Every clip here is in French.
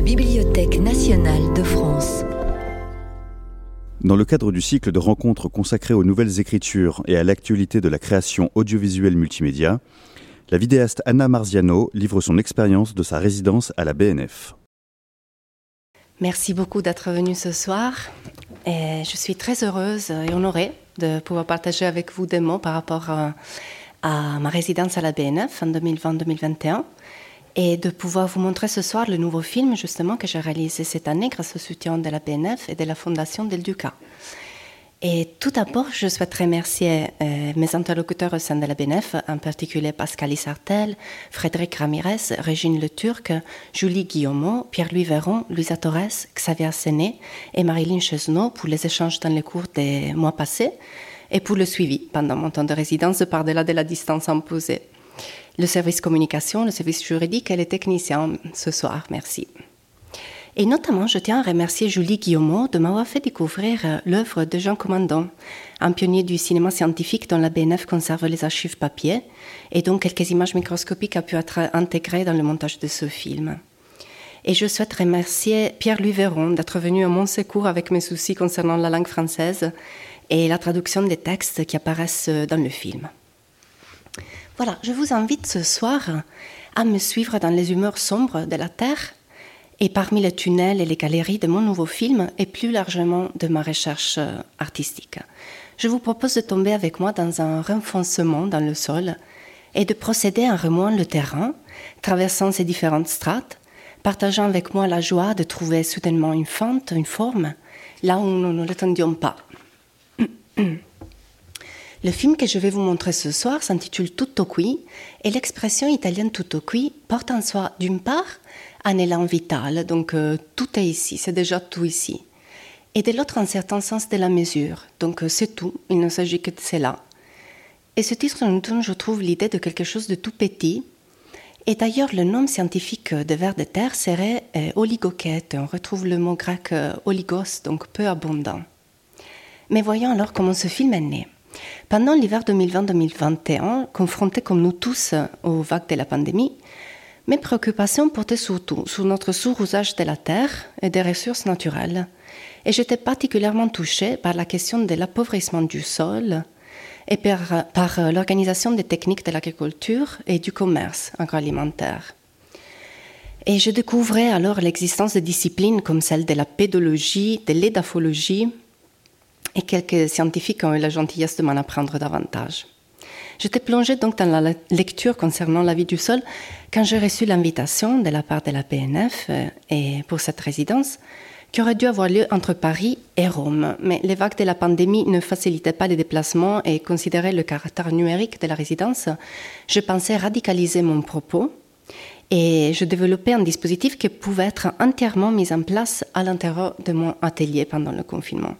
la Bibliothèque nationale de France. Dans le cadre du cycle de rencontres consacré aux nouvelles écritures et à l'actualité de la création audiovisuelle multimédia, la vidéaste Anna Marziano livre son expérience de sa résidence à la BNF. Merci beaucoup d'être venu ce soir. Et je suis très heureuse et honorée de pouvoir partager avec vous des mots par rapport à, à ma résidence à la BNF en 2020-2021 et de pouvoir vous montrer ce soir le nouveau film justement que j'ai réalisé cette année grâce au soutien de la BNF et de la Fondation Del Duca. Et tout d'abord, je souhaite remercier euh, mes interlocuteurs au sein de la BNF, en particulier Pascal Isartel, Frédéric Ramirez, Régine Le Turc, Julie Guillaumeau, Pierre-Louis Véron, Louisa Torres, Xavier Séné et Marilyn Chesneau pour les échanges dans les cours des mois passés et pour le suivi pendant mon temps de résidence par-delà de la distance imposée le service communication, le service juridique et les techniciens ce soir. Merci. Et notamment, je tiens à remercier Julie Guillaumeau de m'avoir fait découvrir euh, l'œuvre de Jean Commandant, un pionnier du cinéma scientifique dont la BNF conserve les archives papier, et dont quelques images microscopiques ont pu être intégrées dans le montage de ce film. Et je souhaite remercier Pierre-Louis Véron d'être venu à mon secours avec mes soucis concernant la langue française et la traduction des textes qui apparaissent dans le film. Voilà, je vous invite ce soir à me suivre dans les humeurs sombres de la Terre et parmi les tunnels et les galeries de mon nouveau film et plus largement de ma recherche euh, artistique. Je vous propose de tomber avec moi dans un renfoncement dans le sol et de procéder en remuant le terrain, traversant ces différentes strates, partageant avec moi la joie de trouver soudainement une fente, une forme, là où nous ne l'attendions pas. Le film que je vais vous montrer ce soir s'intitule Tutto qui et l'expression italienne tutto qui porte en soi d'une part un élan vital, donc euh, tout est ici, c'est déjà tout ici, et de l'autre un certain sens de la mesure, donc euh, c'est tout, il ne s'agit que de cela. Et ce titre nous donne, je trouve, l'idée de quelque chose de tout petit. Et d'ailleurs, le nom scientifique de vers de terre serait euh, oligoquette. On retrouve le mot grec oligos, donc peu abondant. Mais voyons alors comment ce film est né. Pendant l'hiver 2020-2021, confronté comme nous tous aux vagues de la pandémie, mes préoccupations portaient surtout sur notre sous-usage de la terre et des ressources naturelles. Et j'étais particulièrement touchée par la question de l'appauvrissement du sol et par, par l'organisation des techniques de l'agriculture et du commerce agroalimentaire. Et je découvrais alors l'existence de disciplines comme celle de la pédologie, de l'édaphologie, et quelques scientifiques ont eu la gentillesse de m'en apprendre davantage. J'étais plongée donc dans la lecture concernant la vie du sol quand j'ai reçu l'invitation de la part de la PNF euh, et pour cette résidence qui aurait dû avoir lieu entre Paris et Rome. Mais les vagues de la pandémie ne facilitaient pas les déplacements et considéraient le caractère numérique de la résidence. Je pensais radicaliser mon propos et je développais un dispositif qui pouvait être entièrement mis en place à l'intérieur de mon atelier pendant le confinement.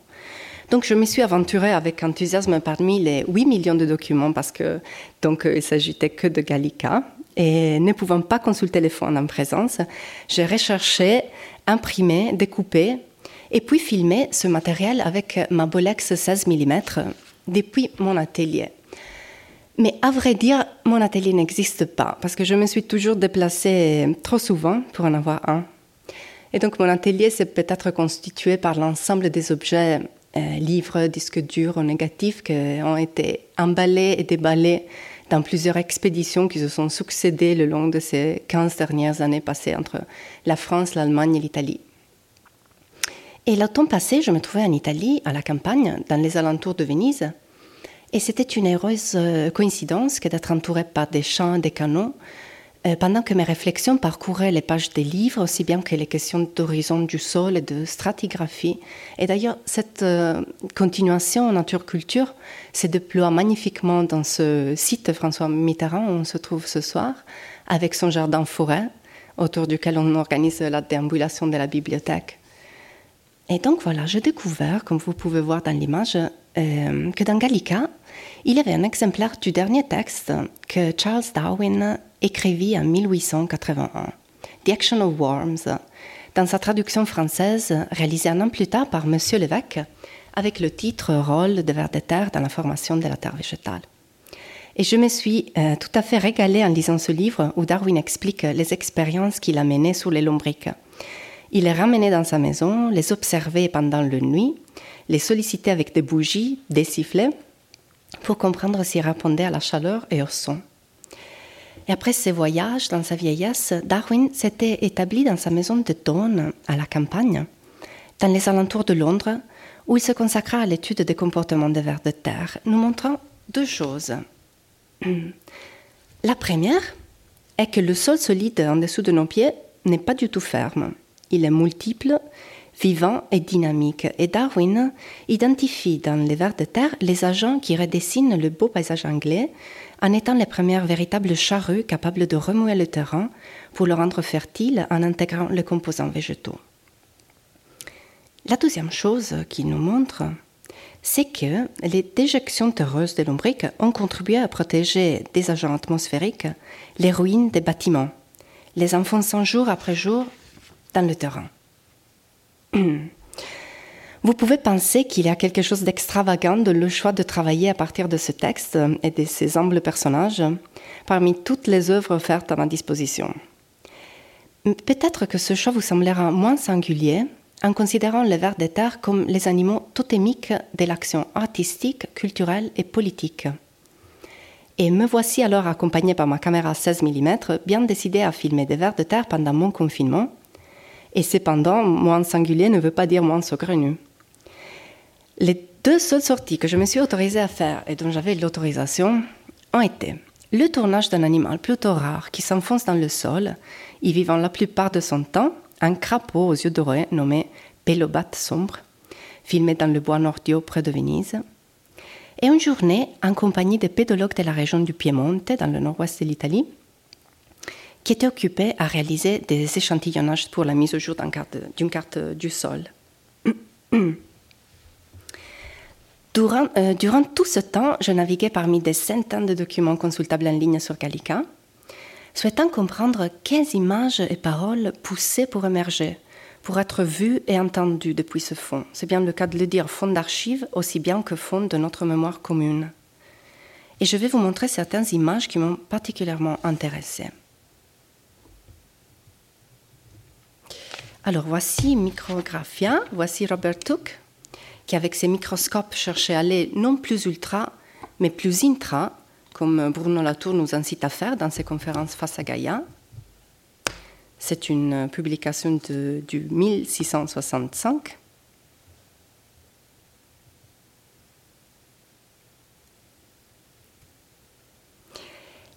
Donc je me suis aventurée avec enthousiasme parmi les 8 millions de documents parce que donc euh, il s'agissait que de Gallica et ne pouvant pas consulter les fonds en présence, j'ai recherché, imprimé, découpé et puis filmé ce matériel avec ma Bolex 16 mm depuis mon atelier. Mais à vrai dire, mon atelier n'existe pas parce que je me suis toujours déplacée trop souvent pour en avoir un. Et donc mon atelier s'est peut-être constitué par l'ensemble des objets euh, livres, disques durs ou négatifs qui ont été emballés et déballés dans plusieurs expéditions qui se sont succédées le long de ces 15 dernières années passées entre la France, l'Allemagne et l'Italie. Et l'automne passé, je me trouvais en Italie, à la campagne, dans les alentours de Venise. Et c'était une heureuse euh, coïncidence que d'être entourée par des champs, des canaux, pendant que mes réflexions parcouraient les pages des livres, aussi bien que les questions d'horizon du sol et de stratigraphie. Et d'ailleurs, cette euh, continuation en nature-culture se déploie magnifiquement dans ce site François Mitterrand où on se trouve ce soir, avec son jardin forêt, autour duquel on organise la déambulation de la bibliothèque. Et donc voilà, j'ai découvert, comme vous pouvez voir dans l'image, euh, que dans Gallica, il y avait un exemplaire du dernier texte que Charles Darwin écrivit en 1881, The Action of Worms, dans sa traduction française réalisée un an plus tard par M. Lévesque, avec le titre Rôle de vers de terre dans la formation de la terre végétale. Et je me suis euh, tout à fait régalée en lisant ce livre où Darwin explique les expériences qu'il a menées sur les lombriques. Il les ramenait dans sa maison, les observait pendant la nuit, les sollicitait avec des bougies, des sifflets, pour comprendre s'ils répondaient à la chaleur et au son. Et après ses voyages dans sa vieillesse, Darwin s'était établi dans sa maison de Dawn, à la campagne, dans les alentours de Londres, où il se consacra à l'étude des comportements des vers de terre, nous montrant deux choses. La première est que le sol solide en dessous de nos pieds n'est pas du tout ferme. Il est multiple, vivant et dynamique. Et Darwin identifie dans les vers de terre les agents qui redessinent le beau paysage anglais en étant les premières véritables charrues capables de remuer le terrain pour le rendre fertile en intégrant les composants végétaux. La deuxième chose qu'il nous montre, c'est que les déjections terreuses de lombriques ont contribué à protéger des agents atmosphériques les ruines des bâtiments, les enfonçant jour après jour dans le terrain. Vous pouvez penser qu'il y a quelque chose d'extravagant de le choix de travailler à partir de ce texte et de ses humbles personnages parmi toutes les œuvres offertes à ma disposition. Peut-être que ce choix vous semblera moins singulier en considérant les vers des terres comme les animaux totémiques de l'action artistique, culturelle et politique. Et me voici alors accompagné par ma caméra 16 mm, bien décidé à filmer des vers de terre pendant mon confinement. Et cependant, moins singulier ne veut pas dire moins saugrenu. Les deux seules sorties que je me suis autorisée à faire et dont j'avais l'autorisation ont été le tournage d'un animal plutôt rare qui s'enfonce dans le sol, y vivant la plupart de son temps, un crapaud aux yeux dorés nommé Pélobat sombre, filmé dans le bois Nordio près de Venise, et une journée en compagnie des pédologues de la région du Piemonte, dans le nord-ouest de l'Italie, qui étaient occupés à réaliser des échantillonnages pour la mise au jour d'une carte, carte, du sol. Durant, euh, durant, tout ce temps, je naviguais parmi des centaines de documents consultables en ligne sur Gallica, souhaitant comprendre quelles images et paroles poussaient pour émerger, pour être vues et entendues depuis ce fond. C'est bien le cas de le dire, fond d'archives aussi bien que fond de notre mémoire commune. Et je vais vous montrer certaines images qui m'ont particulièrement intéressée. Alors voici Micrographia, voici Robert Took, qui avec ses microscopes cherchait à aller non plus ultra, mais plus intra, comme Bruno Latour nous incite à faire dans ses conférences face à Gaïa. C'est une publication de, du 1665.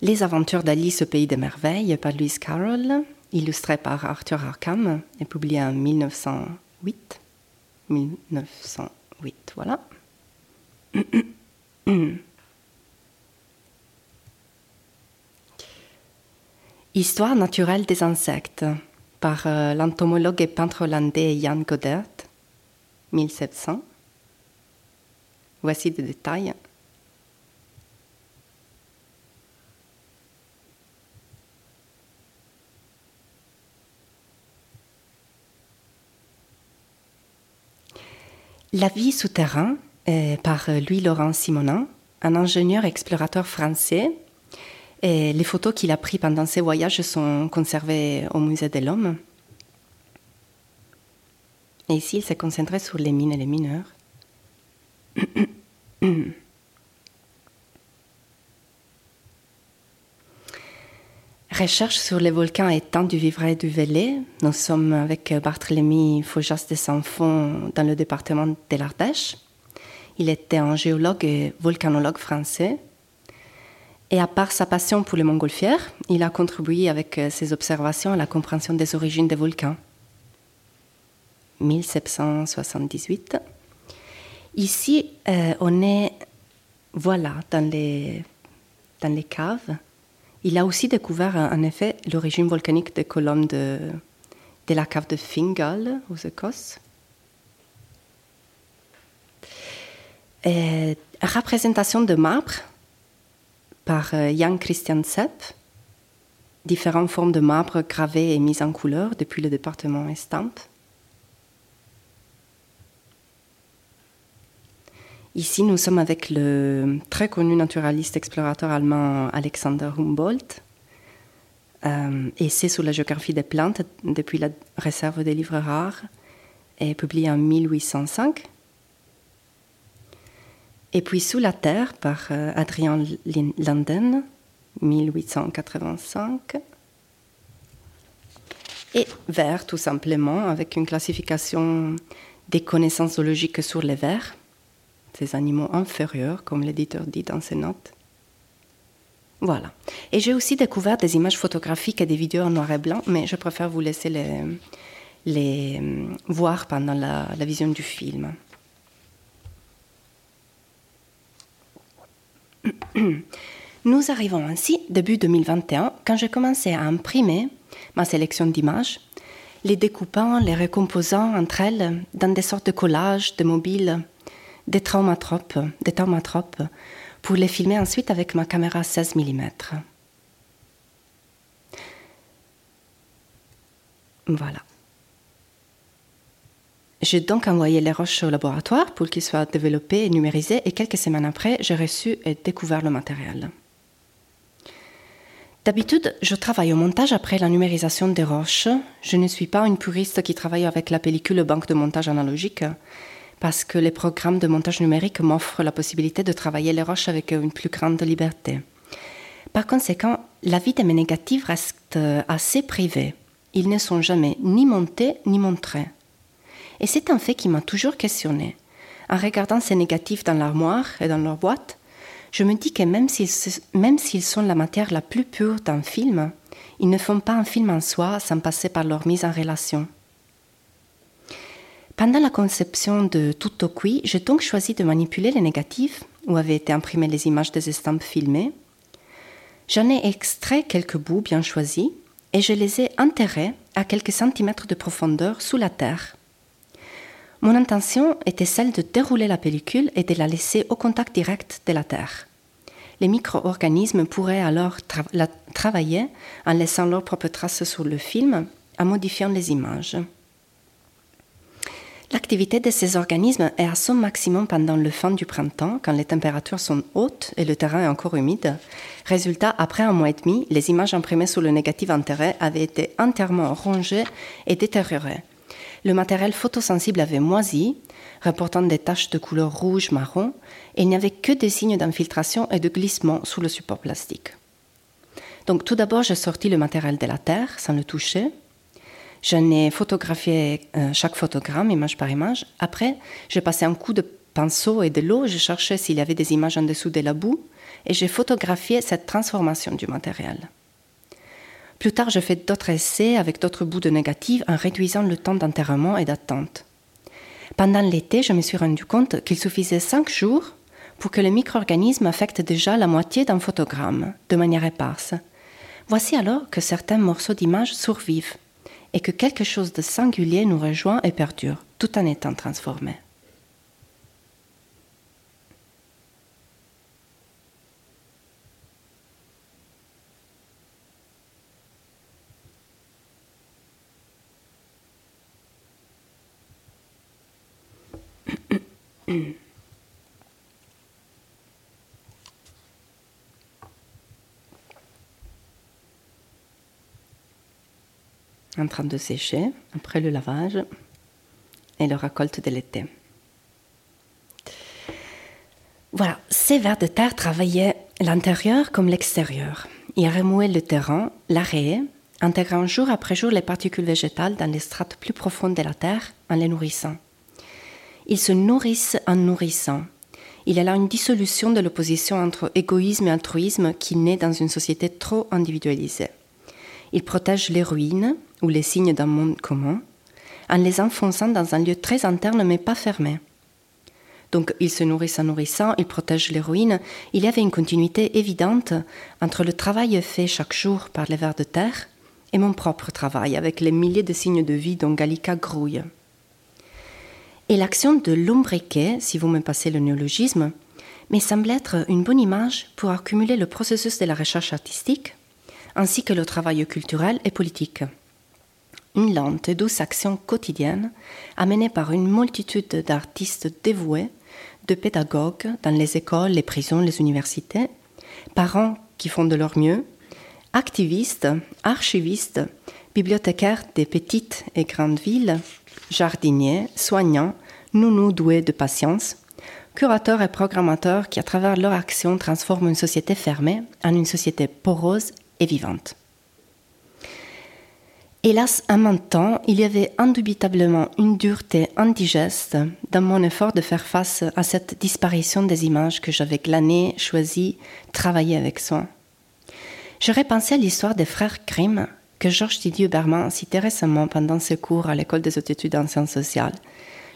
Les aventures d'Alice au pays des merveilles par Louise Carroll, illustré par Arthur Arkham et publié en 1908. 1908, voilà. Histoire naturelle des insectes par euh, l'entomologue et peintre hollandais Jan Godert, 1700. Voici des détails. La vie souterraine par Louis-Laurent Simonin, un ingénieur explorateur français. Les photos qu'il a prises pendant ses voyages sont conservées au Musée de l'Homme. Et ici, il s'est concentré sur les mines et les mineurs. Recherche sur les volcans éteints du Vivray et du Velay. Nous sommes avec Barthélemy Faujas de Saint-Fond dans le département de l'Ardèche. Il était un géologue et volcanologue français. Et à part sa passion pour les montgolfières, il a contribué avec ses observations à la compréhension des origines des volcans. 1778. Ici, euh, on est, voilà, dans les, dans les caves il a aussi découvert en effet l'origine volcanique des colonnes de, la cave de Fingal aux Écosses. Et représentation de marbre par euh, Jan Christian Sepp, différentes formes de marbre gravées et mises en couleur depuis le département Estampes. Ici, nous sommes avec le très connu naturaliste explorateur allemand Alexander Humboldt, euh, Essai sur la géographie des plantes depuis la réserve des livres rares, est publié en 1805. Et puis Sous la Terre par euh, Adrien Landen, 1885. Et Vert, tout simplement, avec une classification des connaissances zoologiques sur les vers, ces animaux inférieurs, comme l'éditeur dit dans ses notes. Voilà. Et j'ai aussi découvert des images photographiques et des vidéos en noir et blanc, mais je préfère vous laisser les, euh, voir pendant la, la vision du film. Nous arrivons ainsi début 2021 quand j'ai commencé à imprimer ma sélection d'images, les découpant, les recomposant entre elles dans des sortes de collages, de mobiles, des traumatropes, des traumatropes pour les filmer ensuite avec ma caméra 16 mm. Voilà. J'ai donc envoyé les roches au laboratoire pour qu'ils soient développés et numérisés et quelques semaines après, j'ai reçu et découvert le matériel. D'habitude, je travaille au montage après la numérisation des roches. Je ne suis pas une puriste qui travaille avec la pellicule banque de montage analogique parce que les programmes de montage numérique m'offrent la possibilité de travailler les roches avec une plus grande liberté. Par conséquent, la vie de mes négatifs reste assez privée. Ils ne sont jamais ni montés ni montrés. Et c'est un fait qui m'a toujours questionné. En regardant ces négatifs dans l'armoire et dans leur boîte, je me dis que même s'ils, sont la matière la plus pure d'un film, ils ne font pas un film en soi sans passer par leur mise en relation. Pendant la conception de Qui, j'ai donc choisi de manipuler les négatifs où avaient été imprimées les images des estampes filmées. J'en ai extrait quelques bouts bien choisis et je les ai enterrés à quelques centimètres de profondeur sous la terre. Mon intention était celle de dérouler la pellicule et de la laisser au contact direct de la Terre. Les micro-organismes pourraient alors travailler en laissant leurs propres traces sur le film, en modifiant les images. L'activité de ces organismes est à son maximum pendant le fin du printemps, quand les températures sont hautes et le terrain est encore humide. Résultat, après un mois et demi, les images imprimées sur le négatif enterré avaient été entièrement rongées et détériorées le matériel photosensible avait moisi, reportant des taches de couleur rouge-marron, et il n'y avait que des signes d'infiltration et de glissement sous le support plastique. Donc tout d'abord, j'ai sorti le matériel de la Terre sans le toucher. J'en ai photographié euh, chaque photogramme, image par image. Après, j'ai passé un coup de pinceau et de l'eau, j'ai cherché s'il y avait des images en dessous de la boue, et j'ai photographié cette transformation du matériel. Plus tard, je fais d'autres essais avec d'autres bouts de négatifs en réduisant le temps d'enterrement et d'attente. Pendant l'été, je me suis rendu compte qu'il suffisait cinq jours pour que le micro-organisme affecte déjà la moitié d'un photogramme, de manière éparse. Voici alors que certains morceaux d'image survivent et que quelque chose de singulier nous rejoint et perdure, tout en étant transformé. en train de sécher après le lavage et le récolte de l'été. Voilà, ces vers de terre travaillaient l'intérieur comme l'extérieur. Ils remouaient le terrain, l'arrêt, intégrant jour après jour les particules végétales dans les strates plus profondes de la terre en les nourrissant. Ils se nourrissent en nourrissant. Il y a là une dissolution de l'opposition entre égoïsme et altruisme qui naît dans une société trop individualisée. Ils protègent les ruines ou les signes d'un monde commun en les enfonçant dans un lieu très interne mais pas fermé. Donc ils se nourrissent en nourrissant, ils protègent ruines. Il y avait une continuité évidente entre le travail fait chaque jour par les vers de terre et mon propre travail avec les milliers de signes de vie dont Gallica grouille. Et l'action de l'ombriquet, si vous me passez le néologisme, me semble être une bonne image pour accumuler le processus de la recherche artistique, ainsi que le travail culturel et politique. Une lente et douce action quotidienne, amenée par une multitude d'artistes dévoués, de pédagogues dans les écoles, les prisons, les universités, parents qui font de leur mieux, Activiste, archiviste, bibliothécaire des petites et grandes villes, jardinier, soignant, nounou doué de patience, curateurs et programmateurs qui, à travers leur action, transforment une société fermée en une société porose et vivante. Hélas, en même temps, il y avait indubitablement une dureté indigeste dans mon effort de faire face à cette disparition des images que j'avais glanées, choisies, travaillées avec soin. J'aurais pensé à l'histoire des frères Grimm que Georges Didier Berman citait récemment pendant ses cours à l'école des hautes études en sciences sociales.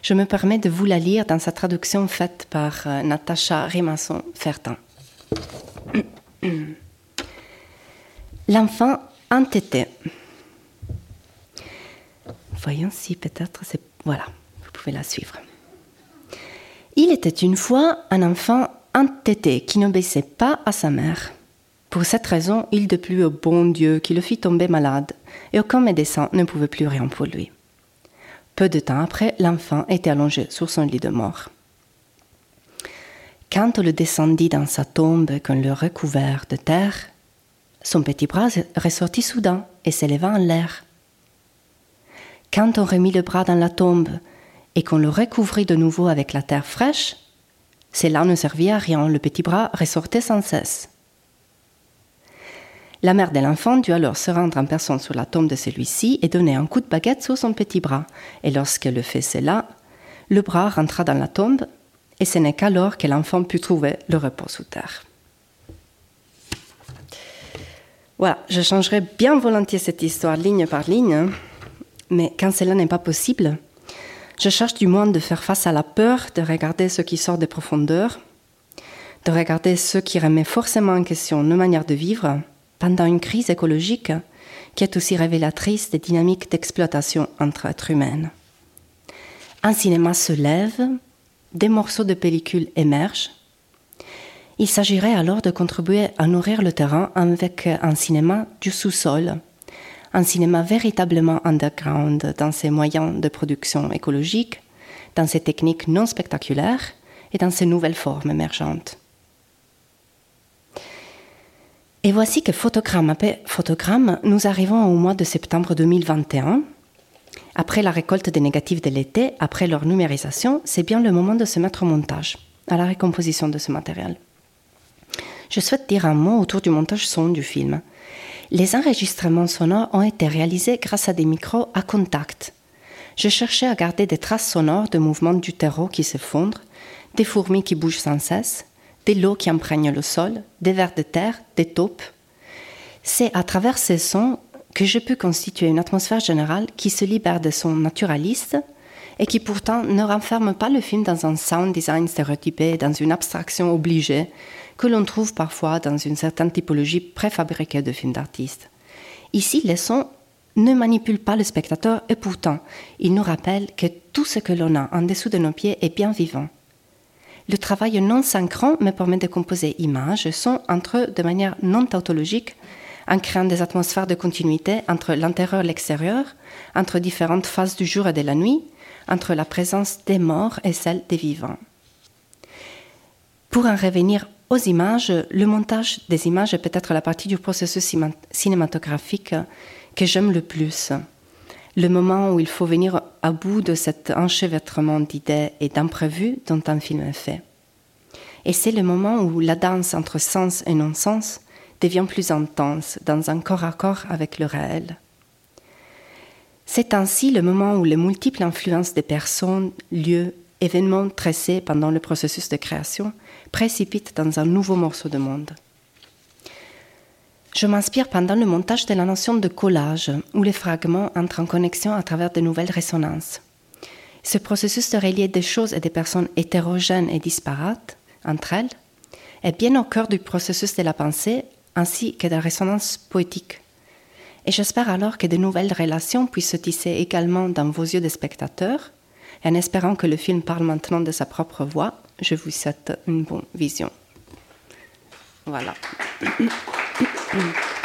Je me permets de vous la lire dans sa traduction faite par euh, Natacha Rimasson-Fertin. L'enfant entêté. Voyons si peut-être c'est. Voilà, vous pouvez la suivre. Il était une fois un enfant entêté qui n'obéissait pas à sa mère. Pour cette raison, il déplut au bon Dieu qui le fit tomber malade, et aucun médecin ne pouvait plus rien pour lui. Peu de temps après, l'enfant était allongé sur son lit de mort. Quand on le descendit dans sa tombe qu'on le recouvert de terre, son petit bras ressortit soudain et s'éleva en l'air. Quand on remit le bras dans la tombe et qu'on le recouvrit de nouveau avec la terre fraîche, cela ne servit à rien, le petit bras ressortait sans cesse. La mère de l'enfant dut alors se rendre en personne sur la tombe de celui-ci et donner un coup de baguette sur son petit bras. Et lorsqu'elle fait cela, le bras rentra dans la tombe et ce n'est qu'alors que l'enfant put trouver le repos sous terre. Voilà, je changerai bien volontiers cette histoire ligne par ligne, mais quand cela n'est pas possible, je cherche du moins de faire face à la peur de regarder ce qui sort des profondeurs, de regarder ce qui remet forcément en question nos manières de vivre pendant une crise écologique qui est aussi révélatrice des dynamiques d'exploitation entre êtres humains. Un cinéma se lève, des morceaux de pellicule émergent. Il s'agirait alors de contribuer à nourrir le terrain avec un cinéma du sous-sol, un cinéma véritablement underground dans ses moyens de production écologique, dans ses techniques non spectaculaires et dans ses nouvelles formes émergentes. Et voici que photogramme après photogramme, nous arrivons au mois de septembre 2021. Après la récolte des négatifs de l'été, après leur numérisation, c'est bien le moment de se mettre au montage, à la récomposition de ce matériel. Je souhaite dire un mot autour du montage son du film. Les enregistrements sonores ont été réalisés grâce à des micros à contact. Je cherchais à garder des traces sonores de mouvements du terreau qui s'effondrent, des fourmis qui bougent sans cesse, des lots qui imprègnent le sol, des vers de terre, des taupes. C'est à travers ces sons que je peux constituer une atmosphère générale qui se libère de son naturaliste et qui pourtant ne renferme pas le film dans un sound design stéréotypé, dans une abstraction obligée que l'on trouve parfois dans une certaine typologie préfabriquée de films d'artistes. Ici, les sons ne manipulent pas le spectateur et pourtant, ils nous rappellent que tout ce que l'on a en dessous de nos pieds est bien vivant. Le travail non synchrone me permet de composer images et sons entre eux de manière non tautologique, en créant des atmosphères de continuité entre l'intérieur et l'extérieur, entre différentes phases du jour et de la nuit, entre la présence des morts et celle des vivants. Pour en revenir aux images, le montage des images est peut-être la partie du processus cinématographique que j'aime le plus le moment où il faut venir à bout de cet enchevêtrement d'idées et d'imprévus dont un film est fait. Et c'est le moment où la danse entre sens et non-sens devient plus intense dans un corps à corps avec le réel. C'est ainsi le moment où les multiples influences des personnes, lieux, événements tressés pendant le processus de création précipitent dans un nouveau morceau de monde. Je m'inspire pendant le montage de la notion de collage, où les fragments entrent en connexion à travers de nouvelles résonances. Ce processus de relier des choses et des personnes hétérogènes et disparates entre elles est bien au cœur du processus de la pensée ainsi que de la résonance poétique. Et j'espère alors que de nouvelles relations puissent se tisser également dans vos yeux de spectateurs. En espérant que le film parle maintenant de sa propre voix, je vous souhaite une bonne vision. Voilà.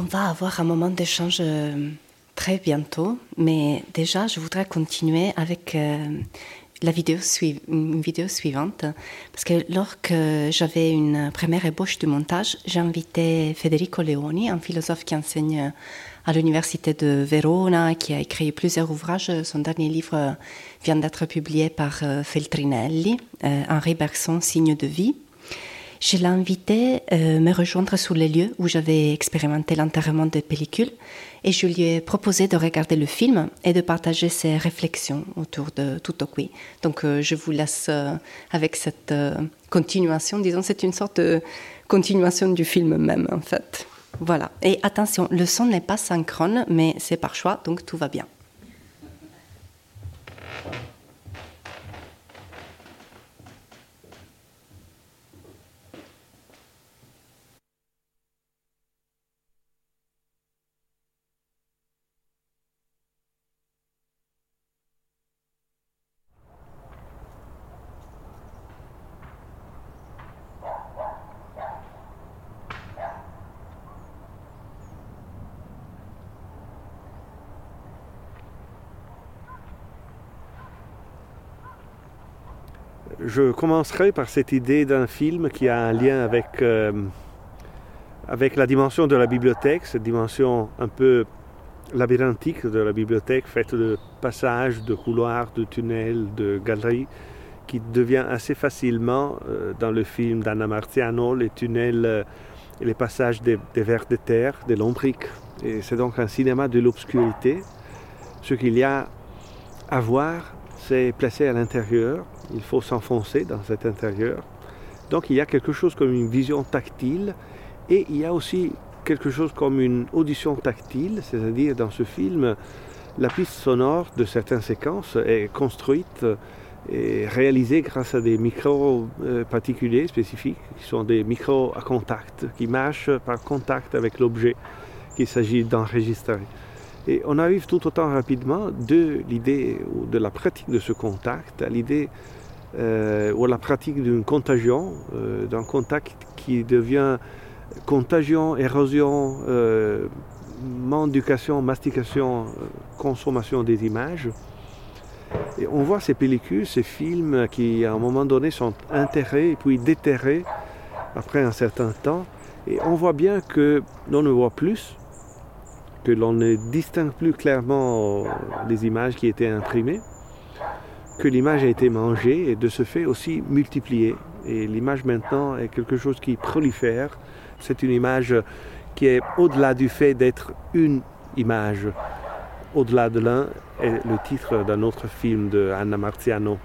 On va avoir un moment d'échange euh, très bientôt, mais déjà, je voudrais continuer avec euh, la vidéo, une vidéo suivante, parce que lorsque j'avais une première ébauche du montage, j'ai invité Federico Leoni, un philosophe qui enseigne à l'université de Verona, qui a écrit plusieurs ouvrages. Son dernier livre vient d'être publié par euh, Feltrinelli, Henri Bergson, Signe de vie. Je l'ai invité à euh, me rejoindre sur les lieux où j'avais expérimenté l'enterrement de pellicules et je lui ai proposé de regarder le film et de partager ses réflexions autour de Tutokui. Donc euh, je vous laisse euh, avec cette continuation, disons c'est une sorte de continuation du film même en fait. Voilà. Et attention, le son n'est pas synchrone, mais c'est par choix, donc tout va bien. Je commencerai par cette idée d'un film qui a un lien avec, euh, avec la dimension de la bibliothèque, cette dimension un peu labyrinthique de la bibliothèque, faite de passages, de couloirs, de tunnels, de galeries, qui devient assez facilement, euh, dans le film d'Anna Martiano, les tunnels euh, les passages des, des vers de terre, des lombriques. Et c'est donc un cinéma de l'obscurité. Ce qu'il y a à voir, c'est placé à l'intérieur, il faut s'enfoncer dans cet intérieur. Donc il y a quelque chose comme une vision tactile et il y a aussi quelque chose comme une audition tactile, c'est-à-dire dans ce film, la piste sonore de certaines séquences est construite et réalisée grâce à des micros euh, particuliers, spécifiques, qui sont des micros à contact, qui marchent par contact avec l'objet qu'il s'agit d'enregistrer. Et on arrive tout autant rapidement de l'idée ou de la pratique de ce contact à l'idée euh, ou la pratique d'une contagion, euh, d'un contact qui devient contagion, érosion, euh, mastication, consommation des images. Et on voit ces pellicules, ces films qui à un moment donné sont enterrés et puis déterrés après un certain temps. Et on voit bien que l'on ne voit plus, que l'on ne distingue plus clairement les images qui étaient imprimées que l'image a été mangée et de ce fait aussi multipliée. Et l'image maintenant est quelque chose qui prolifère. C'est une image qui est au-delà du fait d'être une image. Au-delà de l'un est le titre d'un autre film de Anna Marziano.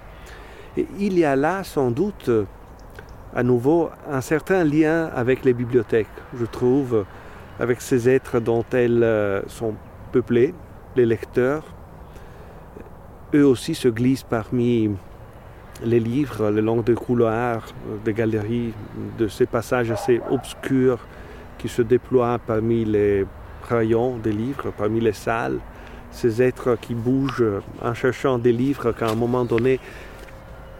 Et il y a là sans doute à nouveau un certain lien avec les bibliothèques, je trouve, avec ces êtres dont elles euh, sont peuplées, les lecteurs, eux aussi se glissent parmi les livres le long des couloirs, des galeries, de ces passages assez obscurs qui se déploient parmi les rayons des livres, parmi les salles, ces êtres qui bougent en cherchant des livres qu'à un moment donné,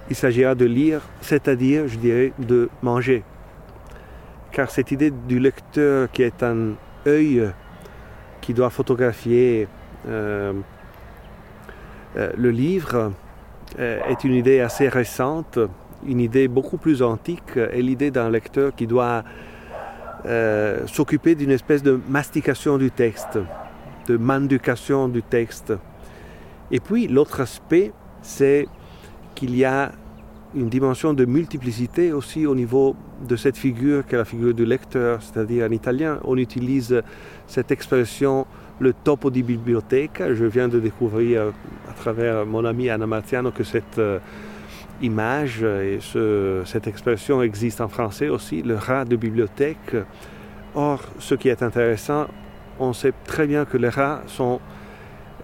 il s'agira de lire, c'est-à-dire, je dirais, de manger. Car cette idée du lecteur qui est un œil qui doit photographier euh, euh, le livre euh, est une idée assez récente, une idée beaucoup plus antique, est l'idée d'un lecteur qui doit euh, s'occuper d'une espèce de mastication du texte, de manducation du texte. Et puis l'autre aspect, c'est qu'il y a une dimension de multiplicité aussi au niveau de cette figure qu'est la figure du lecteur, c'est-à-dire en italien, on utilise cette expression le topo di bibliothèque. Je viens de découvrir à travers mon ami Anna Martiano que cette euh, image et cette expression existe en français aussi, le rat de bibliothèque. Or, ce qui est intéressant, on sait très bien que les rats sont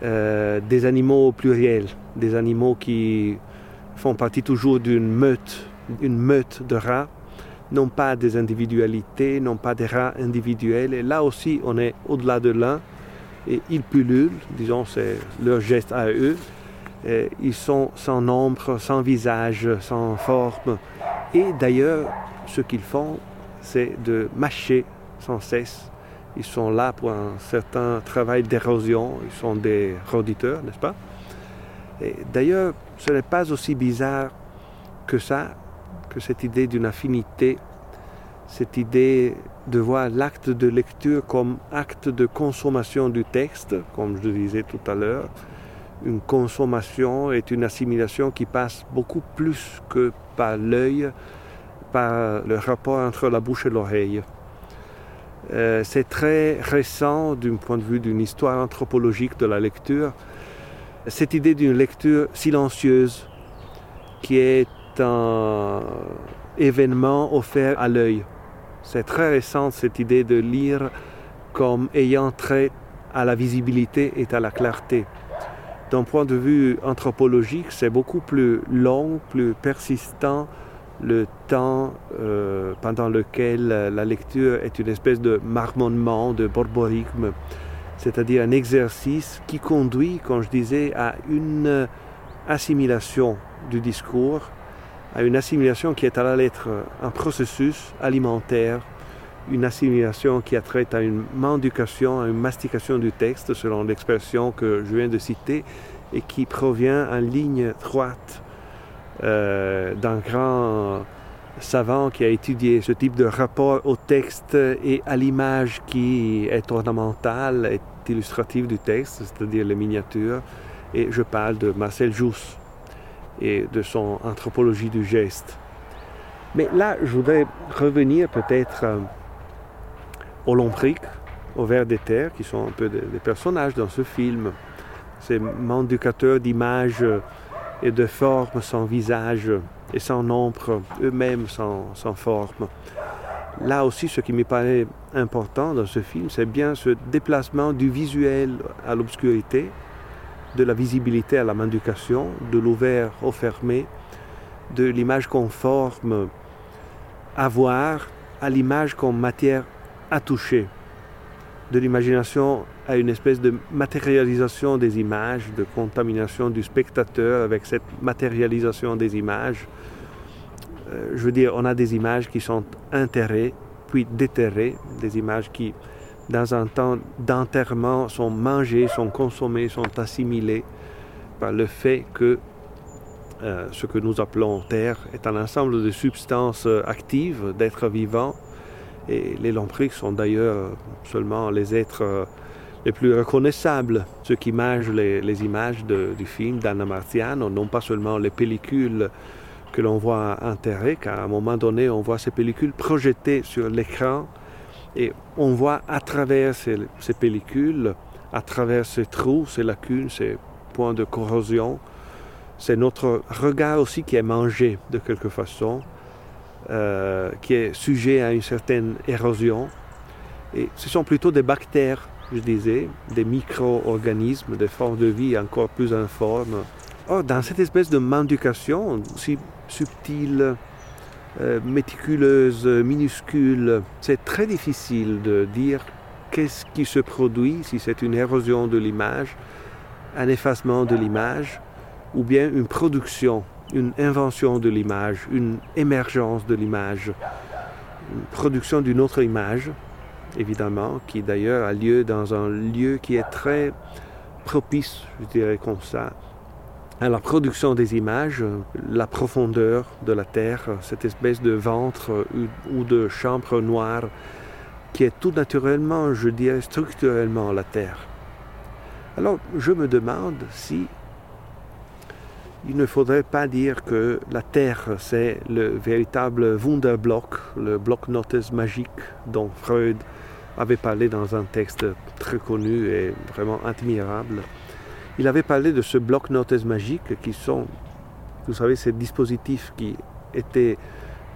euh, des animaux pluriels, des animaux qui font partie toujours d'une meute, une meute de rats, non pas des individualités, non pas des rats individuels. Et là aussi, on est au-delà de l'un et ils pullulent, disons, c'est leur geste à eux. ils sont sans nombre, sans visage, sans forme. Et d'ailleurs, ce qu'ils font, c'est de mâcher sans cesse Ils sont là pour un certain travail d'érosion. Ils sont des roditeurs, n'est-ce pas? D'ailleurs, ce n'est pas aussi bizarre que ça, que cette idée d'une affinité, cette idée de voir l'acte de lecture comme acte de consommation du texte, comme je le disais tout à l'heure. Une consommation est une assimilation qui passe beaucoup plus que par l'œil, par le rapport entre la bouche et l'oreille. Euh, c'est très récent d'un point de vue d'une histoire anthropologique de la lecture, cette idée d'une lecture silencieuse qui est un événement offert à l'œil. C'est très récent cette idée de lire comme ayant trait à la visibilité et à la clarté. D'un point de vue anthropologique, c'est beaucoup plus long, plus persistant le temps euh, pendant lequel la lecture est une espèce de marmonnement, de borborigme, c'est-à-dire un exercice qui conduit, comme je disais, à une assimilation du discours, à une assimilation qui est à la lettre un processus alimentaire, une assimilation qui a trait à une mendication, à une mastication du texte, selon l'expression que je viens de citer, et qui provient en ligne droite euh, d'un grand savant qui a étudié ce type de rapport au texte et à l'image qui est ornementale, illustrative du texte, c'est-à-dire les miniatures. Et je parle de Marcel Jousse et de son anthropologie du geste. Mais là, je voudrais revenir peut-être euh, aux lombriques, aux vers des terres, qui sont un peu des, personnages dans ce film. Ces manducateurs d'images et de formes sans visage et sans nombre, eux-mêmes sans forme. Là aussi, ce qui me paraît important dans ce film, c'est bien ce déplacement du visuel à l'obscurité, de la visibilité à la manducation, de l'ouvert au fermé, de l'image conforme à voir à l'image comme matière à toucher, de l'imagination à une espèce de matérialisation des images, de contamination du spectateur avec cette matérialisation des images. Euh, je veux dire, on a des images qui sont enterrées, puis déterrées, des images qui dans un temps d'enterrement, sont mangés, sont consommés, sont assimilés par le fait que euh, ce que nous appelons terre est un ensemble de substances actives, d'êtres vivants. Et les lombriques sont d'ailleurs seulement les êtres euh, les plus reconnaissables, ceux qui mangent les, images du film d'Anna Martiano, non pas seulement les pellicules que l'on voit enterrées, car à un moment donné, on voit ces pellicules projetées sur l'écran et on voit à travers ces, pellicules, à travers ces trous, ces lacunes, ces points de corrosion, c'est notre regard aussi qui est mangé de quelque façon, euh, qui est sujet à une certaine érosion. Et ce sont plutôt des bactères, je disais, des micro-organismes, des formes de vie encore plus informes. Or, dans cette espèce de mendication si subtile, euh, méticuleuse, minuscule. C'est très difficile de dire qu'est-ce qui se produit, si c'est une érosion de l'image, un effacement de l'image, ou bien une production, une invention de l'image, une émergence de l'image, une production d'une autre image, évidemment, qui d'ailleurs a lieu dans un lieu qui est très propice, je dirais comme ça, la production des images, la profondeur de la Terre, cette espèce de ventre ou de chambre noire qui est tout naturellement, je dirais structurellement la Terre. Alors je me demande si il ne faudrait pas dire que la Terre, c'est le véritable Wunderblock, le bloc-notes magique dont Freud avait parlé dans un texte très connu et vraiment admirable. Il avait parlé de ce bloc-notes magique qui sont, vous savez, ces dispositifs qui étaient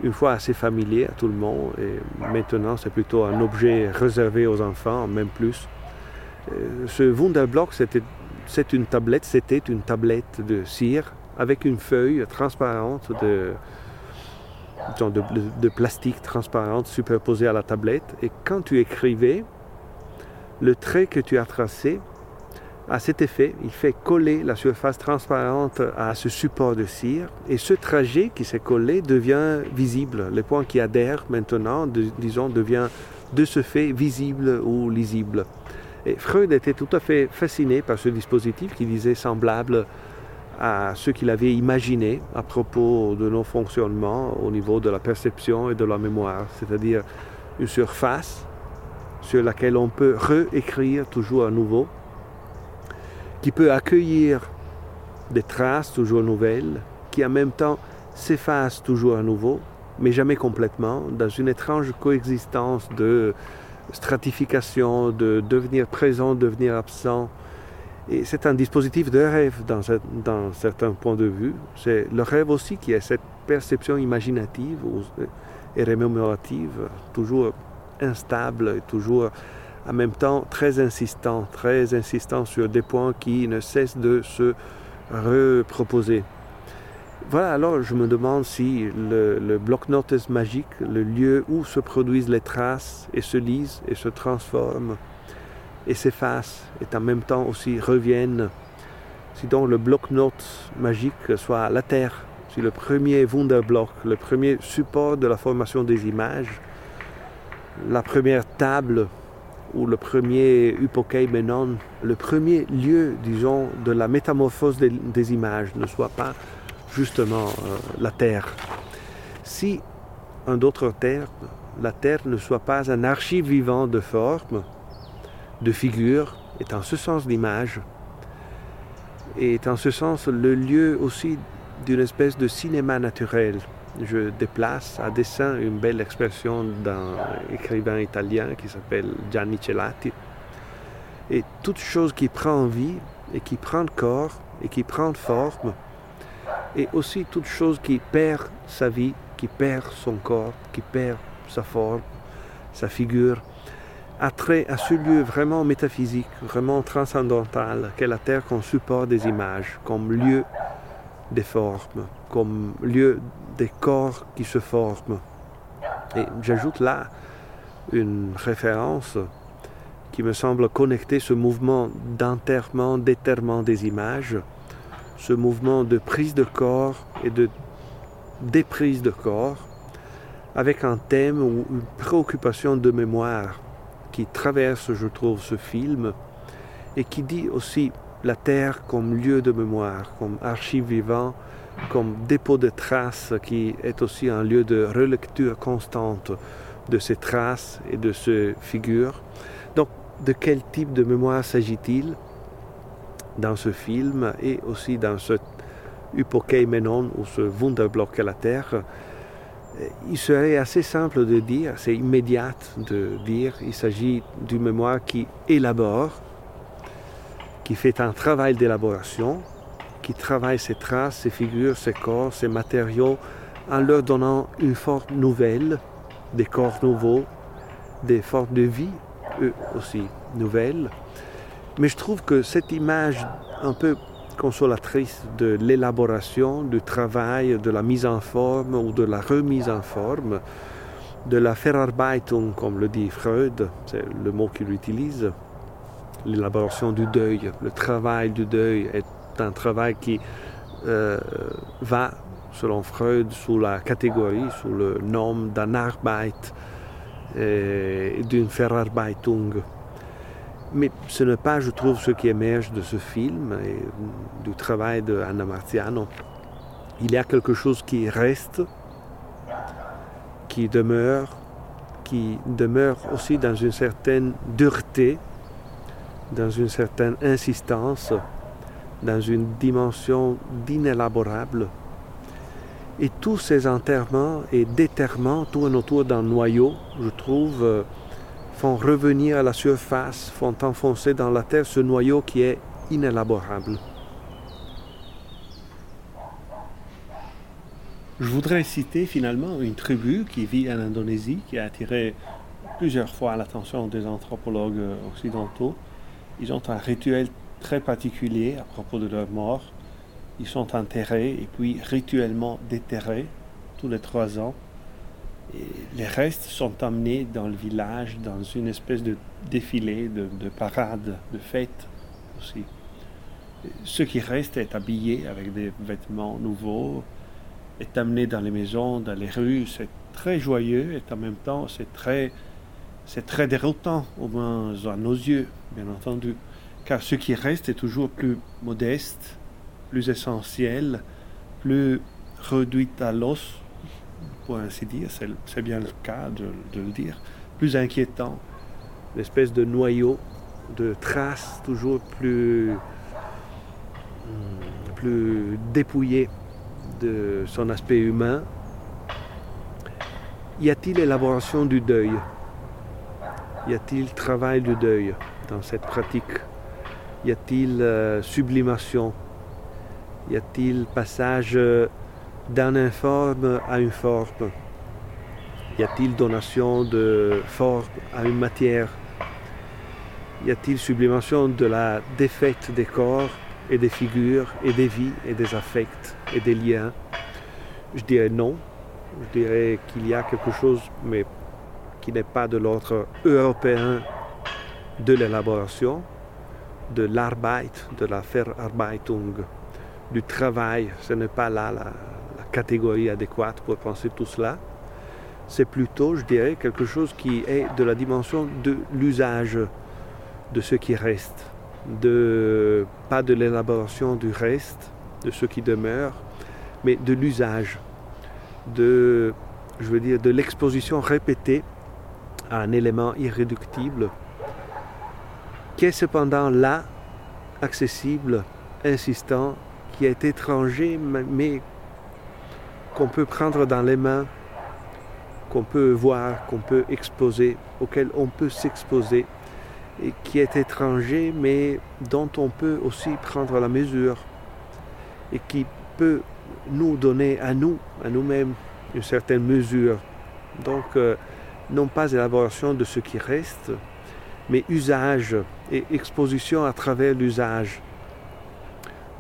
une fois assez familiers à tout le monde et maintenant c'est plutôt un objet réservé aux enfants, même plus. Euh, ce Wunderblock, c'est une tablette, c'était une tablette de cire avec une feuille transparente de, de, de, plastique transparente superposée à la tablette. Et quand tu écrivais, le trait que tu as tracé à cet effet, il fait coller la surface transparente à ce support de cire et ce trajet qui s'est collé devient visible. Le point qui adhère maintenant, disons, devient de ce fait visible ou lisible. Et Freud était tout à fait fasciné par ce dispositif qui disait semblable à ce qu'il avait imaginé à propos de nos fonctionnements au niveau de la perception et de la mémoire, c'est-à-dire une surface sur laquelle on peut réécrire toujours à nouveau, qui peut accueillir des traces toujours nouvelles, qui en même temps s'effacent toujours à nouveau, mais jamais complètement, dans une étrange coexistence de stratification, de devenir présent, devenir absent. Et c'est un dispositif de rêve dans, certains points de vue. C'est le rêve aussi qui est cette perception imaginative et remémorative, toujours instable et toujours en même temps très insistant, très insistant sur des points qui ne cessent de se reproposer. Voilà, alors je me demande si le, bloc-notes magique, le lieu où se produisent les traces et se lisent et se transforment et s'effacent et en même temps aussi reviennent, si donc le bloc-notes magique soit la Terre, si le premier Wunderblock, le premier support de la formation des images, la première table ou le premier Menon, le premier lieu, disons, de la métamorphose des images ne soit pas justement euh, la Terre. Si, en d'autres termes, la Terre ne soit pas un archive vivant de formes, de figures, est en ce sens l'image, et est en ce sens le lieu aussi d'une espèce de cinéma naturel. Je déplace à dessin une belle expression d'un écrivain italien qui s'appelle Gianni Celati. Et toute chose qui prend vie et qui prend corps et qui prend forme et aussi toute chose qui perd sa vie, qui perd son corps, qui perd sa forme, sa figure, a trait à ce lieu vraiment métaphysique, vraiment transcendantal, qu'est la Terre comme support des images, comme lieu des formes, comme lieu des corps qui se forment. Et j'ajoute là une référence qui me semble connecter ce mouvement d'enterrement, d'éterrement des images ce mouvement de prise de corps et de déprise de corps avec un thème ou une préoccupation de mémoire qui traverse, je trouve, ce film et qui dit aussi la Terre comme lieu de mémoire, comme archive vivant, comme dépôt de traces qui est aussi un lieu de relecture constante de ces traces et de ces figures. Donc, de quel type de mémoire s'agit-il dans ce film et aussi dans ce Menon ou ce Wunderblock à la Terre, il serait assez simple de dire, c'est immédiat de dire, il s'agit d'une mémoire qui élabore, qui fait un travail d'élaboration, qui travaille ses traces, ses figures, ses corps, ses matériaux, en leur donnant une forme nouvelle, des corps nouveaux, des formes de vie, eux aussi nouvelles, mais je trouve que cette image un peu consolatrice de l'élaboration, du travail, de la mise en forme ou de la remise en forme, de la Verarbeitung, comme le dit Freud, c'est le mot qu'il utilise, l'élaboration du deuil, le travail du deuil est un travail qui euh, va, selon Freud, sous la catégorie, sous le nom d'un Arbeit, et d'une Verarbeitung. Mais ce n'est pas, je trouve, ce qui émerge de ce film et du travail de Anna Martiano. Il y a quelque chose qui reste, qui demeure, qui demeure aussi dans une certaine dureté, dans une certaine insistance, dans une dimension d'inélaborable. Et tous ces enterrements et déterrements tournent autour d'un noyau, je trouve, euh, font revenir à la surface, font enfoncer dans la terre ce noyau qui est inélaborable. Je voudrais citer finalement une tribu qui vit en Indonésie, qui a attiré plusieurs fois l'attention des anthropologues occidentaux. Ils ont un rituel très particulier à propos de leur mort. Ils sont enterrés et puis rituellement déterrés tous les trois ans les restes sont emmenés dans le village dans une espèce de défilé, de, parade, de fête aussi. Ce qui reste est habillé avec des vêtements nouveaux, est amené dans les maisons, dans les rues. C'est très joyeux et en même temps c'est très c'est très déroutant, au moins à nos yeux, bien entendu, car ce qui reste est toujours plus modeste, plus essentiel, plus réduit à l'os, pour ainsi dire, c'est bien le cas de, le dire, plus inquiétant, l'espèce de noyau, de traces toujours plus, hmm, plus de son aspect humain. Y a-t-il élaboration du deuil? Y a-t-il travail du deuil dans cette pratique? Y a-t-il euh, sublimation? Y a-t-il passage euh, d'un informe à une forme? Y a-t-il donation de forme à une matière? Y a-t-il sublimation de la défaite des corps et des figures et des vies et des affects et des liens? Je dirais non. Je dirais qu'il y a quelque chose, mais qui n'est pas de l'ordre européen de l'élaboration, de l'arbeit, de la Verarbeitung, du travail. Ce n'est pas là la, catégorie adéquate pour penser tout cela. C'est plutôt, je dirais, quelque chose qui est de la dimension de l'usage de ce qui reste, de, pas de l'élaboration du reste, de ce qui demeure, mais de l'usage, de, je veux dire, de l'exposition répétée à un élément irréductible, qui est cependant là, accessible, insistant, qui est étranger, mais qu'on peut prendre dans les mains, qu'on peut voir, qu'on peut exposer, auquel on peut s'exposer, et qui est étranger, mais dont on peut aussi prendre la mesure, et qui peut nous donner à nous, à nous-mêmes, une certaine mesure. Donc, euh, non pas élaboration de ce qui reste, mais usage et exposition à travers l'usage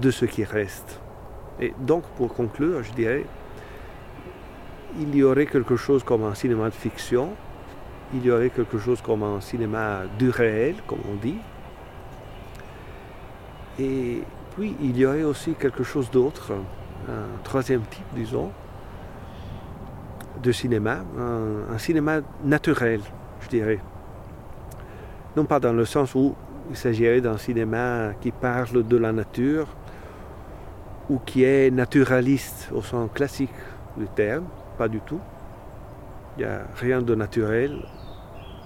de ce qui reste. Et donc, pour conclure, je dirais, il y aurait quelque chose comme un cinéma de fiction, il y aurait quelque chose comme un cinéma du réel, comme on dit, et puis il y aurait aussi quelque chose d'autre, un troisième type, disons, de cinéma, un, cinéma naturel, je dirais. Non pas dans le sens où il s'agirait d'un cinéma qui parle de la nature ou qui est naturaliste au sens classique du terme, pas du tout. Il n'y a rien de naturel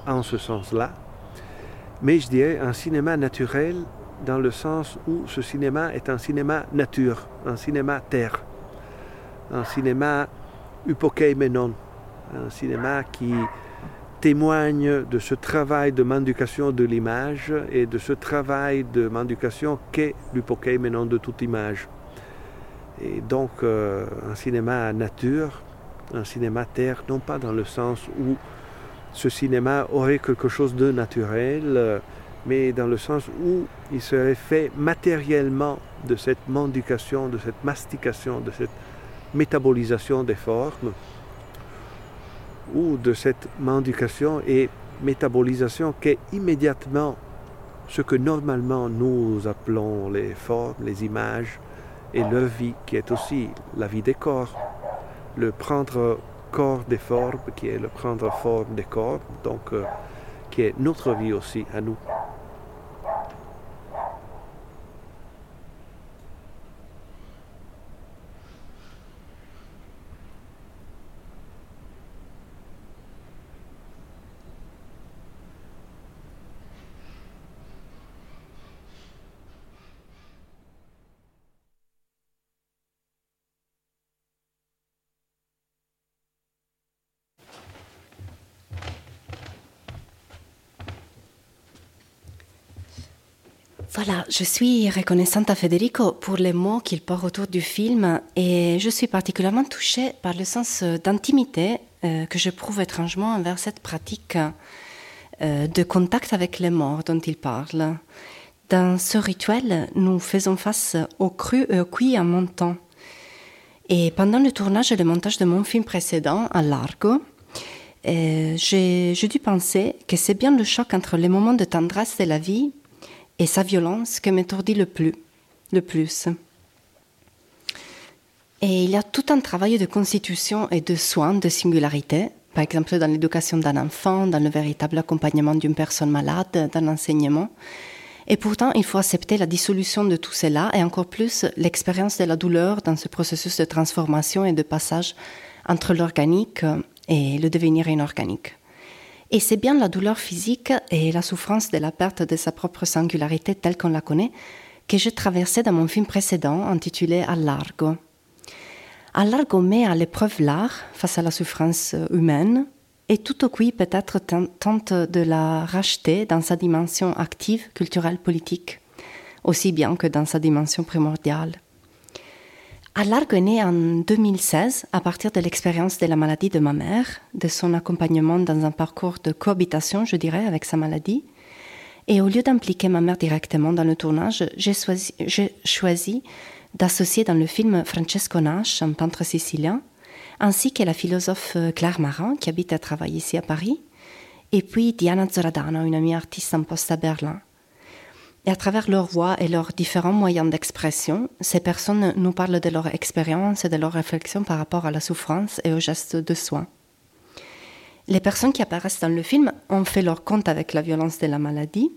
en ce sens-là. Mais je dirais un cinéma naturel dans le sens où ce cinéma est un cinéma nature, un cinéma terre, un cinéma hypokeimenon, un cinéma qui témoigne de ce travail de manducation de l'image et de ce travail de manducation qu'est l'hypokeimenon de toute image. Et donc euh, un cinéma nature, un cinéma terre, non pas dans le sens où ce cinéma aurait quelque chose de naturel, mais dans le sens où il serait fait matériellement de cette manducation, de cette mastication, de cette métabolisation des formes, ou de cette manducation et métabolisation qui est immédiatement ce que normalement nous appelons les formes, les images et leur vie, qui est aussi la vie des corps. Le prendre corps des formes, qui est le prendre forme des corps, donc euh, qui est notre vie aussi à nous. Voilà, je suis reconnaissante à Federico pour les mots qu'il porte autour du film et je suis particulièrement touchée par le sens d'intimité euh, que je trouve étrangement envers cette pratique euh, de contact avec les morts dont il parle. Dans ce rituel, nous faisons face au cru et au cuit en montant. Et pendant le tournage et le montage de mon film précédent, à Largo, euh, j'ai dû penser que c'est bien le choc entre les moments de tendresse de la vie et sa violence que m'étourdit le plus, le plus. Et il y a tout un travail de constitution et de soins de singularité par exemple dans l'éducation d'un enfant, dans le véritable accompagnement d'une personne malade, dans l'enseignement. Et pourtant, il faut accepter la dissolution de tout cela et encore plus l'expérience de la douleur dans ce processus de transformation et de passage entre l'organique et le devenir inorganique. Et c'est bien la douleur physique et la souffrance de la perte de sa propre singularité telle qu'on la connaît que j'ai traversé dans mon film précédent intitulé À largo. Met à l'épreuve l'art face à la souffrance humaine et tout au coup peut-être tente de la racheter dans sa dimension active, culturelle, politique, aussi bien que dans sa dimension primordiale. Largo est né en 2016 à partir de l'expérience de la maladie de ma mère, de son accompagnement dans un parcours de cohabitation, je dirais, avec sa maladie, et au lieu d'impliquer ma mère directement dans le tournage, j'ai choisi, choisi d'associer dans le film Francesco Nash, un peintre sicilien, ainsi que la philosophe Claire Marin, qui habite et travaille ici à Paris, et puis Diana Zoradano, une amie artiste en poste à Berlin. Et à travers leurs voix et leurs différents moyens d'expression, ces personnes nous parlent de leur expérience et de leurs réflexions par rapport à la souffrance et aux gestes de soins. Les personnes qui apparaissent dans le film ont fait leur compte avec la violence de la maladie,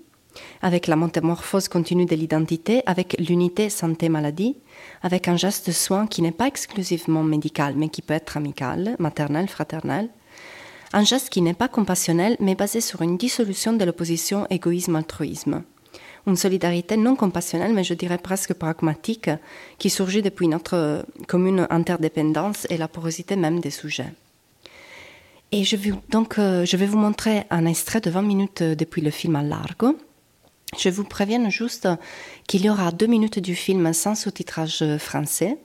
avec la métamorphose continue de l'identité, avec l'unité santé-maladie, avec un geste de soin qui n'est pas exclusivement médical, mais qui peut être amical, maternel, fraternel, un geste qui n'est pas compassionnel, mais basé sur une dissolution de l'opposition égoïsme-altruisme. Une solidarité non compassionnelle, mais je dirais presque pragmatique, qui surgit depuis notre commune interdépendance et la porosité même des sujets. Et je vais, donc, euh, je vais vous montrer un extrait de 20 minutes euh, depuis le film à largo. Je vous préviens juste qu'il y aura deux minutes du film sans sous-titrage euh, français,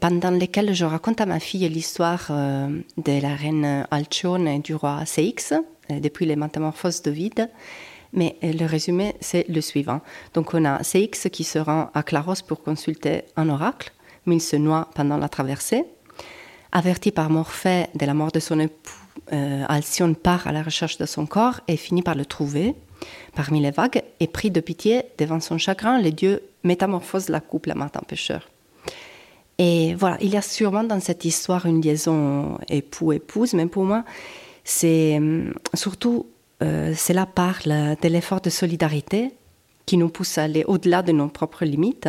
pendant lesquelles je raconte à ma fille l'histoire de la reine Alcione et du roi Ceix, depuis les métamorphoses d'Ovide. Mais le résumé, c'est le suivant. Donc on a Ceix qui se rend à Claros pour consulter un oracle, mais il se noie pendant la traversée. Averti par Morphée de la mort de son époux, euh, part à la recherche de son corps et finit par le trouver parmi les vagues et pris de pitié devant son chagrin, les dieux métamorphosent la couple à Martin Pêcheur. Et voilà, il y a sûrement dans cette histoire une liaison époux-épouse, mais pour moi, c'est hum, surtout, euh, cela parle de l'effort de solidarité qui nous pousse à aller au-delà de nos propres limites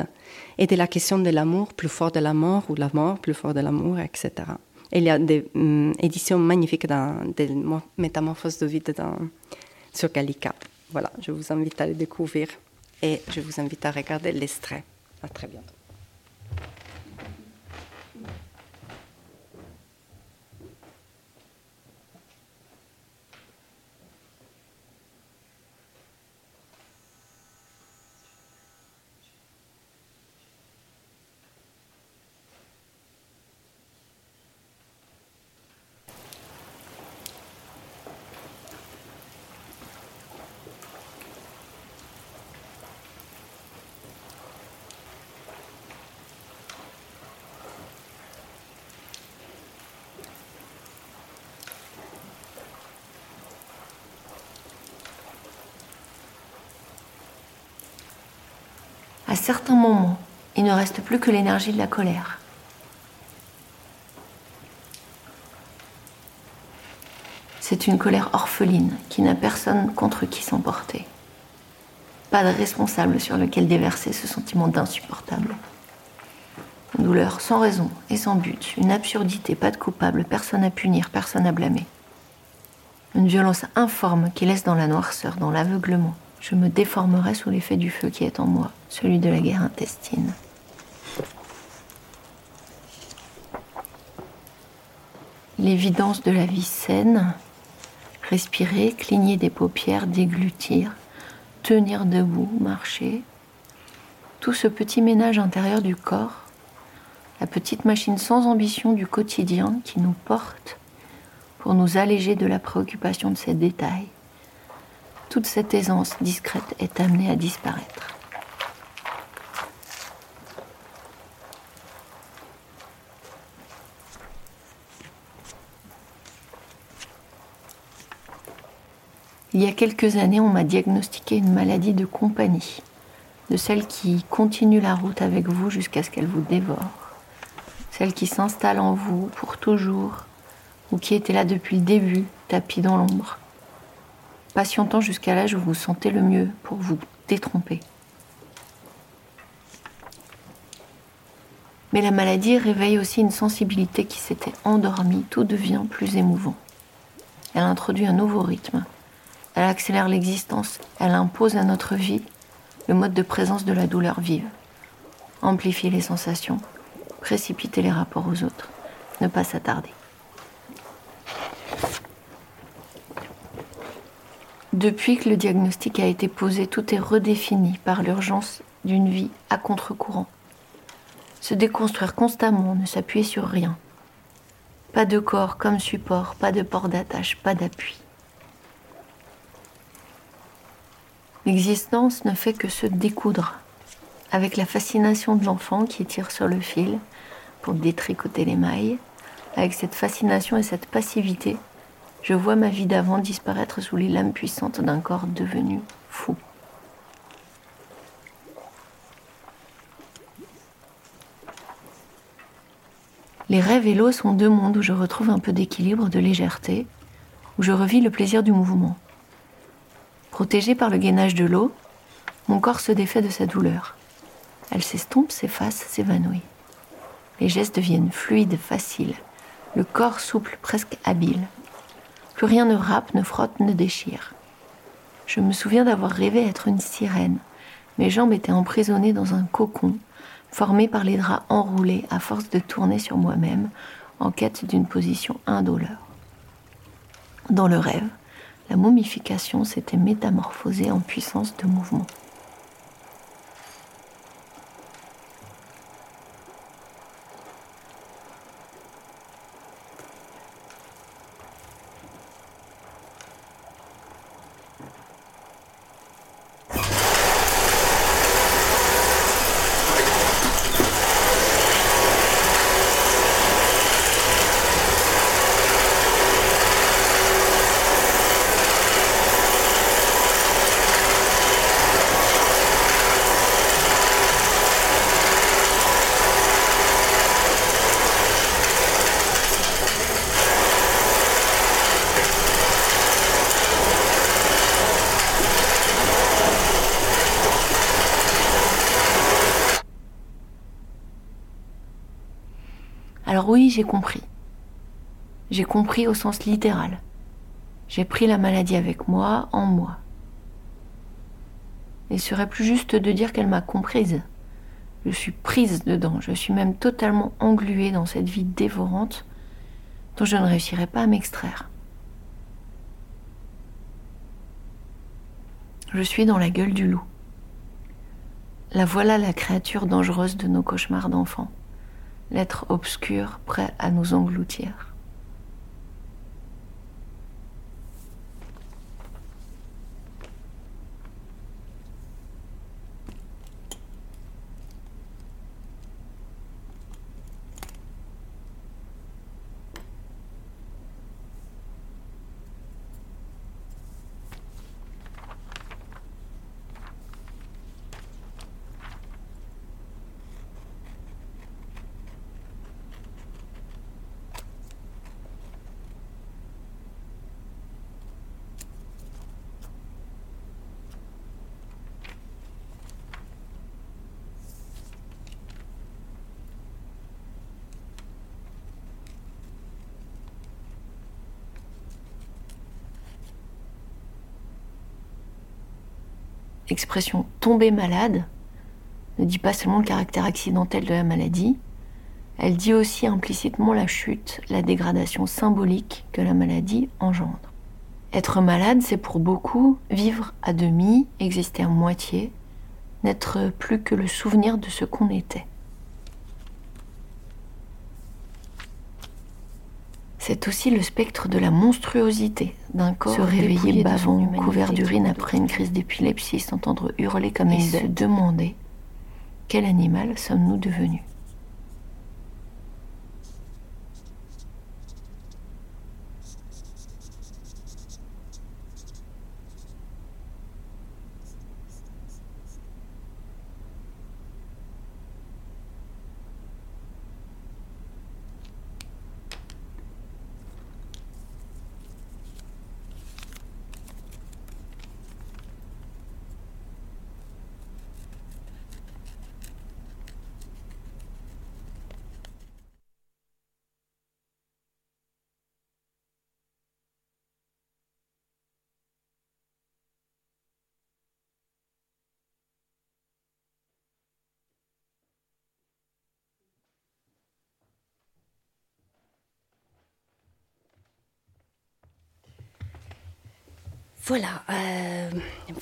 et de la question de l'amour plus fort de la mort ou la mort plus fort de l'amour, etc. il y a des mm, éditions magnifiques dans des métamorphoses de vide dans, sur Gallica. Voilà, je vous invite à les découvrir et je vous invite à regarder l'extrait. À très bientôt. À certains moments, il ne reste plus que l'énergie de la colère. C'est une colère orpheline qui n'a personne contre qui s'emporter. Pas de responsable sur lequel déverser ce sentiment d'insupportable. Une douleur sans raison et sans but, une absurdité, pas de coupable, personne à punir, personne à blâmer. Une violence informe qui laisse dans la noirceur, dans l'aveuglement, je me déformerai sous l'effet du feu qui est en moi, celui de la guerre intestine. L'évidence de la vie saine, respirer, cligner des paupières, déglutir, tenir debout, marcher, tout ce petit ménage intérieur du corps, la petite machine sans ambition du quotidien qui nous porte pour nous alléger de la préoccupation de ces détails toute cette aisance discrète est amenée à disparaître. Il y a quelques années, on m'a diagnostiqué une maladie de compagnie, de celle qui continue la route avec vous jusqu'à ce qu'elle vous dévore, celle qui s'installe en vous pour toujours, ou qui était là depuis le début, tapis dans l'ombre, patientant jusqu'à l'âge où vous sentez le mieux pour vous détromper. Mais la maladie réveille aussi une sensibilité qui s'était endormie, tout devient plus émouvant. Elle introduit un nouveau rythme, elle accélère l'existence, elle impose à notre vie le mode de présence de la douleur vive, amplifier les sensations, précipiter les rapports aux autres, ne pas s'attarder. Depuis que le diagnostic a été posé, tout est redéfini par l'urgence d'une vie à contre-courant. Se déconstruire constamment, ne s'appuyer sur rien. Pas de corps comme support, pas de port d'attache, pas d'appui. L'existence ne fait que se découdre, avec la fascination de l'enfant qui tire sur le fil pour détricoter les mailles. Avec cette fascination et cette passivité, je vois ma vie d'avant disparaître sous les lames puissantes d'un corps devenu fou. Les rêves et l'eau sont deux mondes où je retrouve un peu d'équilibre, de légèreté, où je revis le plaisir du mouvement. Protégé par le gainage de l'eau, mon corps se défait de sa douleur. Elle s'estompe, s'efface, s'évanouit. Les gestes deviennent fluides, faciles. Le corps souple, presque habile. Plus rien ne râpe, ne frotte, ne déchire. Je me souviens d'avoir rêvé être une sirène. Mes jambes étaient emprisonnées dans un cocon, formé par les draps enroulés à force de tourner sur moi-même, en quête d'une position indolore. Dans le rêve, la momification s'était métamorphosée en puissance de mouvement. Alors oui, j'ai compris. J'ai compris au sens littéral. J'ai pris la maladie avec moi, en moi. Il serait plus juste de dire qu'elle m'a comprise. Je suis prise dedans, je suis même totalement engluée dans cette vie dévorante dont je ne réussirai pas à m'extraire. Je suis dans la gueule du loup. La voilà la créature dangereuse de nos cauchemars d'enfants l'être obscur prêt à nous engloutir. L'expression tomber malade ne dit pas seulement le caractère accidentel de la maladie, elle dit aussi implicitement la chute, la dégradation symbolique que la maladie engendre. Être malade, c'est pour beaucoup vivre à demi, exister à moitié, n'être plus que le souvenir de ce qu'on était. C'est aussi le spectre de la monstruosité. D'un corps se réveiller bavant, couvert d'urine après une crise d'épilepsie, s'entendre hurler comme il se demander quel animal sommes-nous devenus? Voilà, euh,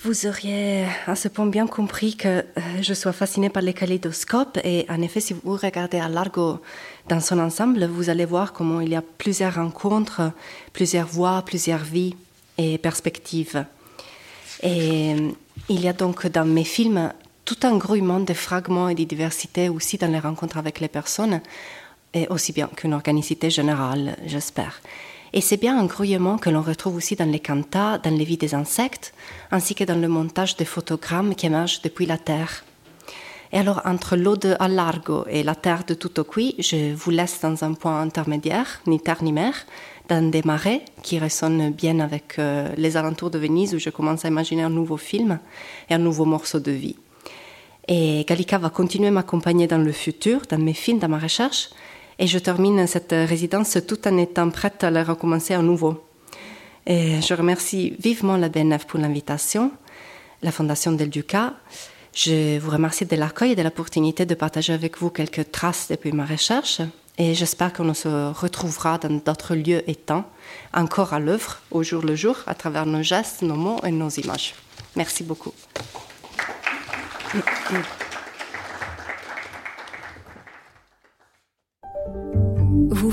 vous auriez à ce point bien compris que euh, je sois fascinée par les kaléidoscopes et en effet, si vous regardez à Largo dans son ensemble, vous allez voir comment il y a plusieurs rencontres, plusieurs voix, plusieurs vies et perspectives. Et euh, il y a donc dans mes films tout un grouillement de fragments et de diversité aussi dans les rencontres avec les personnes, et aussi bien qu'une organicité générale, j'espère. Et c'est bien un grouillement que l'on retrouve aussi dans les cantats, dans les vies des insectes, ainsi que dans le montage des photogrammes qui émergent depuis la Terre. Et alors, entre l'eau de Alargo et la terre de Tutoqui, je vous laisse dans un point intermédiaire, ni terre ni mer, dans des marais qui résonnent bien avec euh, les alentours de Venise, où je commence à imaginer un nouveau film et un nouveau morceau de vie. Et Gallica va continuer à m'accompagner dans le futur, dans mes films, dans ma recherche, et je termine cette résidence tout en étant prête à la recommencer à nouveau. Et je remercie vivement la BNF pour l'invitation, la Fondation Del Duca. Je vous remercie de l'accueil et de l'opportunité de partager avec vous quelques traces depuis ma recherche. Et j'espère qu'on se retrouvera dans d'autres lieux et temps, encore à l'œuvre, au jour le jour, à travers nos gestes, nos mots et nos images. Merci beaucoup.